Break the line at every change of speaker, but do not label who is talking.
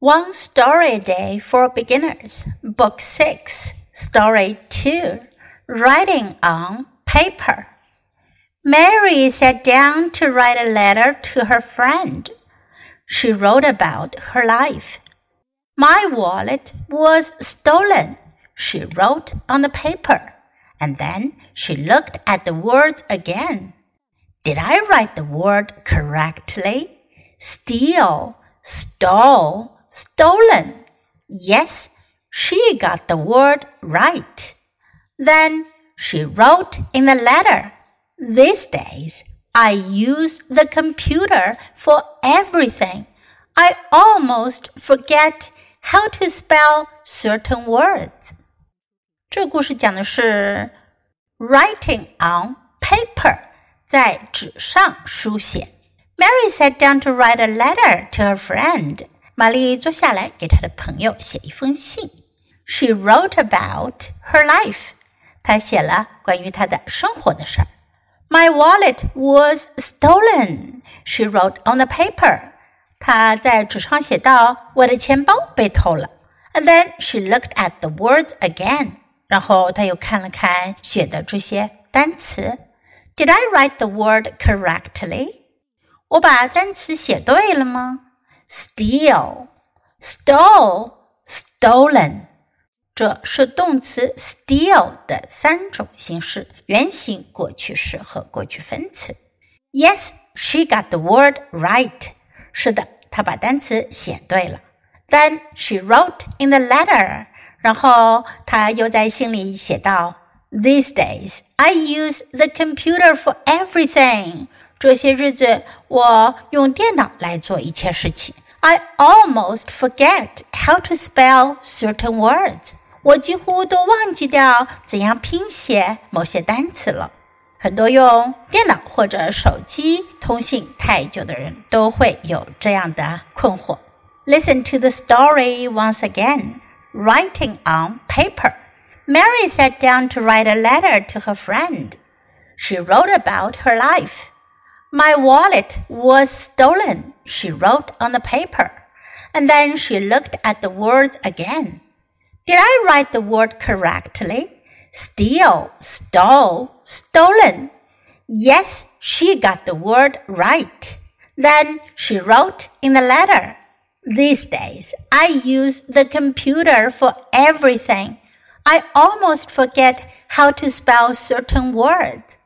One Story Day for Beginners, Book 6, Story 2 Writing on Paper. Mary sat down to write a letter to her friend. She wrote about her life. My wallet was stolen, she wrote on the paper, and then she looked at the words again. Did I write the word correctly? Steal, stole stolen. Yes, she got the word right. Then she wrote in the letter, These days I use the computer for everything. I almost forget how to spell certain words. 这个故事讲的是 writing on paper，在纸上书写。Mary sat down to write a letter to her friend. 玛丽坐下来给她的朋友写一封信。She wrote about her life。她写了关于她的生活的事儿。My wallet was stolen. She wrote on the paper. 她在纸上写道：“我的钱包被偷了。” And then she looked at the words again. 然后她又看了看写的这些单词。Did I write the word correctly? 我把单词写对了吗 ？steal, stole, stolen，这是动词 steal 的三种形式：原形、过去式和过去分词。Yes, she got the word right。是的，她把单词写对了。Then she wrote in the letter。然后她又在信里写道：These days, I use the computer for everything。 这些日子，我用电脑来做一切事情。I almost forget how to spell certain words。我几乎都忘记掉怎样拼写某些单词了。很多用电脑或者手机通信太久的人都会有这样的困惑。Listen to the story once again. Writing on paper. Mary sat down to write a letter to her friend. She wrote about her life. My wallet was stolen, she wrote on the paper. And then she looked at the words again. Did I write the word correctly? Steal, stole, stolen. Yes, she got the word right. Then she wrote in the letter. These days, I use the computer for everything. I almost forget how to spell certain words.